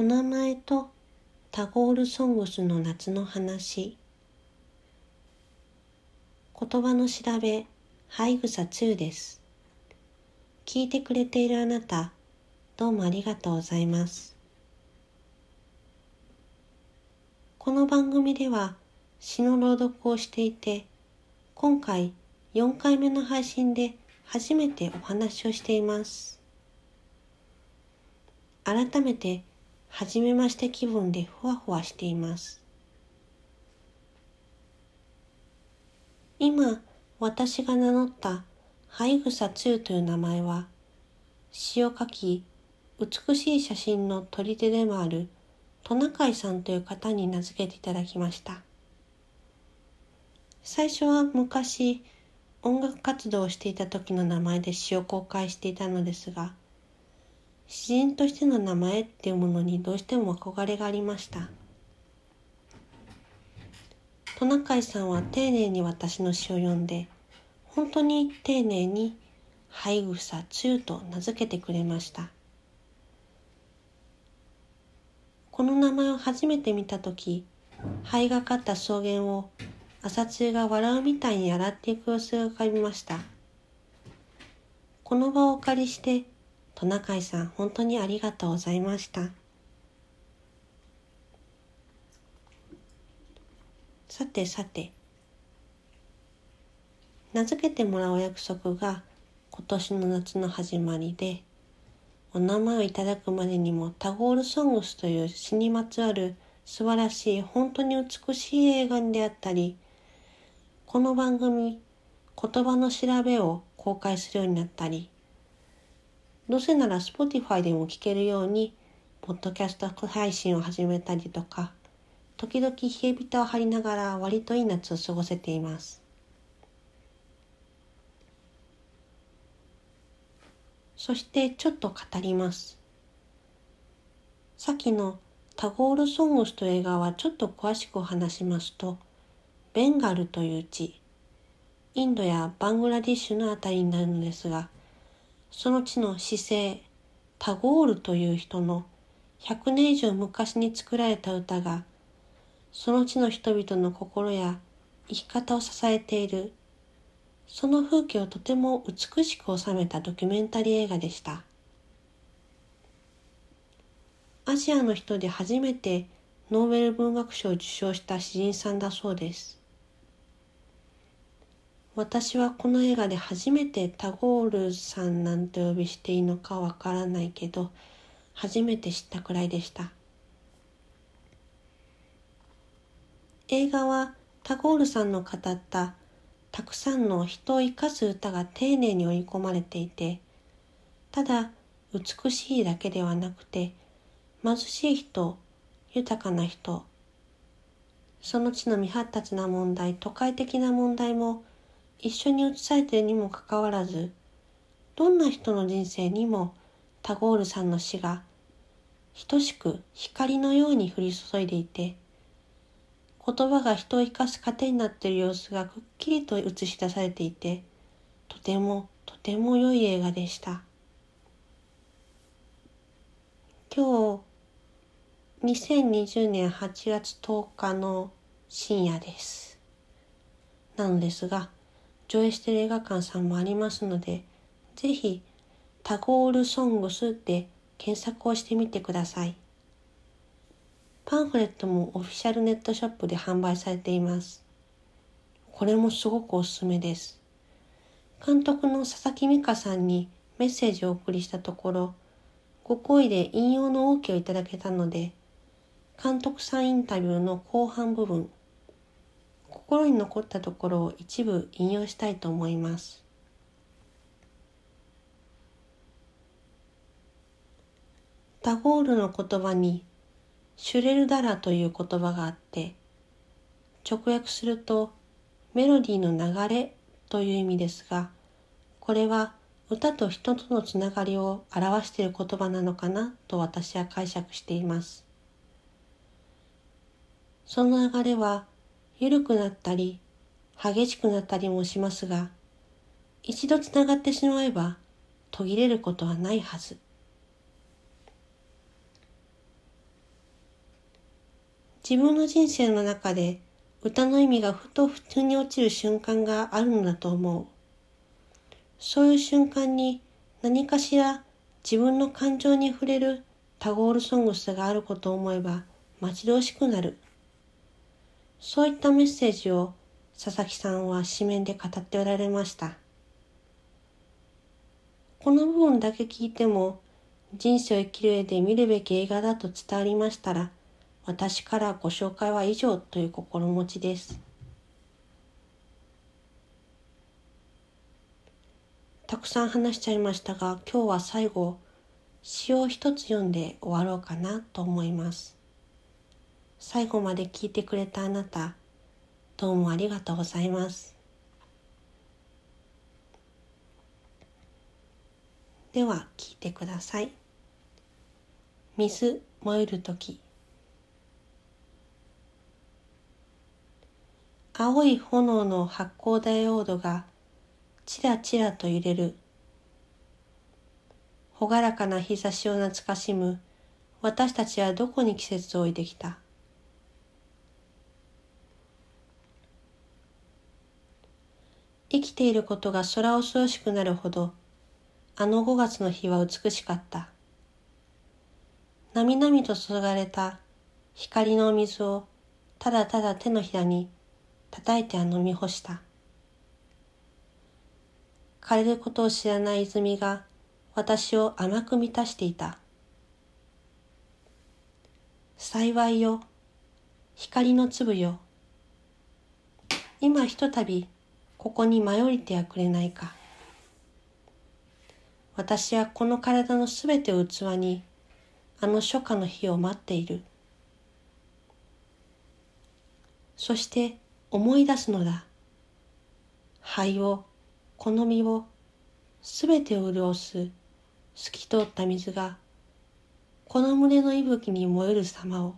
お名前とタゴールソングスの夏の話。言葉の調べハイグサ2です。聞いてくれているあなたどうもありがとうございます。この番組では詩の朗読をしていて今回4回目の配信で初めてお話をしています。改めて初めまして気分でふわふわしています。今私が名乗ったハイグサ2という名前は詩を書き美しい写真の取り手でもあるトナカイさんという方に名付けていただきました。最初は昔音楽活動をしていた時の名前で詩を公開していたのですが詩人としての名前っていうものにどうしても憧れがありました。トナカイさんは丁寧に私の詩を読んで本当に丁寧に「ハイグサツー」と名付けてくれました。この名前を初めて見た時灰がかった草原を朝露が笑うみたいに洗っていく様子が浮かびました。この場をお借りしてトナカイさん本当にありがとうございました。さてさて名付けてもらうお約束が今年の夏の始まりでお名前をいただくまでにもタゴールソングスという詩にまつわる素晴らしい本当に美しい映画に出会ったりこの番組言葉の調べを公開するようになったりどうせなら Spotify でも聞けるように、ポッドキャスト配信を始めたりとか、時々冷えびたを張りながら割といい夏を過ごせています。そしてちょっと語ります。さっきのタゴールソングスという映画はちょっと詳しくお話しますと、ベンガルという地、インドやバングラディッシュのあたりになるのですが、その地の姿勢、タゴールという人の100年以上昔に作られた歌が、その地の人々の心や生き方を支えている、その風景をとても美しく収めたドキュメンタリー映画でした。アジアの人で初めてノーベル文学賞を受賞した詩人さんだそうです。私はこの映画で初めてタゴールさんなんて呼びしていいのかわからないけど初めて知ったくらいでした。映画はタゴールさんの語ったたくさんの人を生かす歌が丁寧に追い込まれていてただ美しいだけではなくて貧しい人豊かな人その地の未発達な問題都会的な問題も一緒に写されているにもかかわらずどんな人の人生にもタゴールさんの死が等しく光のように降り注いでいて言葉が人を生かす糧になっている様子がくっきりと映し出されていてとてもとても良い映画でした。今日2020年8月10日の深夜です。なのですが上映している映画館さんもありますので、ぜひタゴールソングスで検索をしてみてください。パンフレットもオフィシャルネットショップで販売されています。これもすごくおすすめです。監督の佐々木美香さんにメッセージをお送りしたところ、ご好意で引用の OK をいただけたので、監督さんインタビューの後半部分、心に残ったところを一部引用したいと思います。タゴールの言葉にシュレルダラという言葉があって直訳するとメロディーの流れという意味ですがこれは歌と人とのつながりを表している言葉なのかなと私は解釈していますその流れは緩くなったり激しくなったりもしますが一度つながってしまえば途切れることはないはず自分の人生の中で歌の意味がふと腑に落ちる瞬間があるのだと思う。そういう瞬間に何かしら自分の感情に触れるタゴールソングスがあることを思えば待ち遠しくなる。そういったメッセージを佐々木さんは紙面で語っておられました。この部分だけ聞いても人生を生きる上で見るべき映画だと伝わりましたら私からご紹介は以上という心持ちです。たくさん話しちゃいましたが今日は最後詩を一つ読んで終わろうかなと思います。最後まで聞いてくれたあなたどうもありがとうございます。では聞いてください。水燃える時青い炎の発光ダイオードがちらちらと揺れる。朗らかな日差しを懐かしむ私たちはどこに季節を置いてきた？生きていることが空恐ろしくなるほどあの5月の日は美しかった。なみなみと注がれた光のお水をただただ手のひらに叩いては飲み干した。枯れることを知らない泉が私を甘く満たしていた。幸いよ、光の粒よ。今ひとたびここに迷いてはくれないか。私はこの体のすべてを器にあの初夏の日を待っている。そして思い出すのだ。肺を、好みを、すべてを潤す透き通った水が、この胸の息吹に燃える様を。